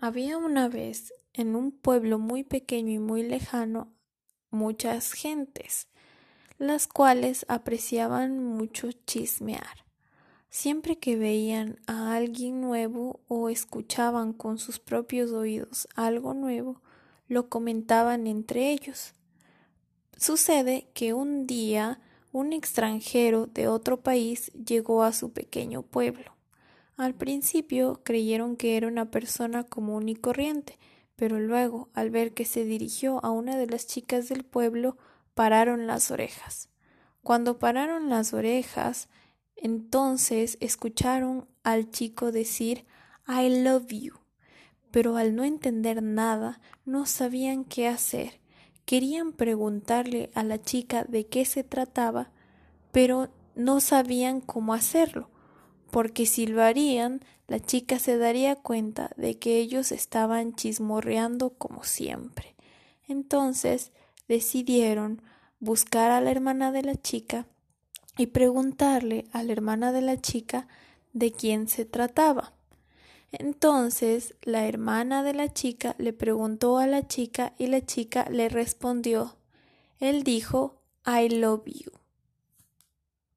Había una vez, en un pueblo muy pequeño y muy lejano, muchas gentes, las cuales apreciaban mucho chismear. Siempre que veían a alguien nuevo o escuchaban con sus propios oídos algo nuevo, lo comentaban entre ellos. Sucede que un día un extranjero de otro país llegó a su pequeño pueblo. Al principio creyeron que era una persona común y corriente, pero luego, al ver que se dirigió a una de las chicas del pueblo, pararon las orejas. Cuando pararon las orejas, entonces escucharon al chico decir I love you, pero al no entender nada, no sabían qué hacer. Querían preguntarle a la chica de qué se trataba, pero no sabían cómo hacerlo porque si lo harían, la chica se daría cuenta de que ellos estaban chismorreando como siempre. Entonces decidieron buscar a la hermana de la chica y preguntarle a la hermana de la chica de quién se trataba. Entonces la hermana de la chica le preguntó a la chica y la chica le respondió. Él dijo I love you.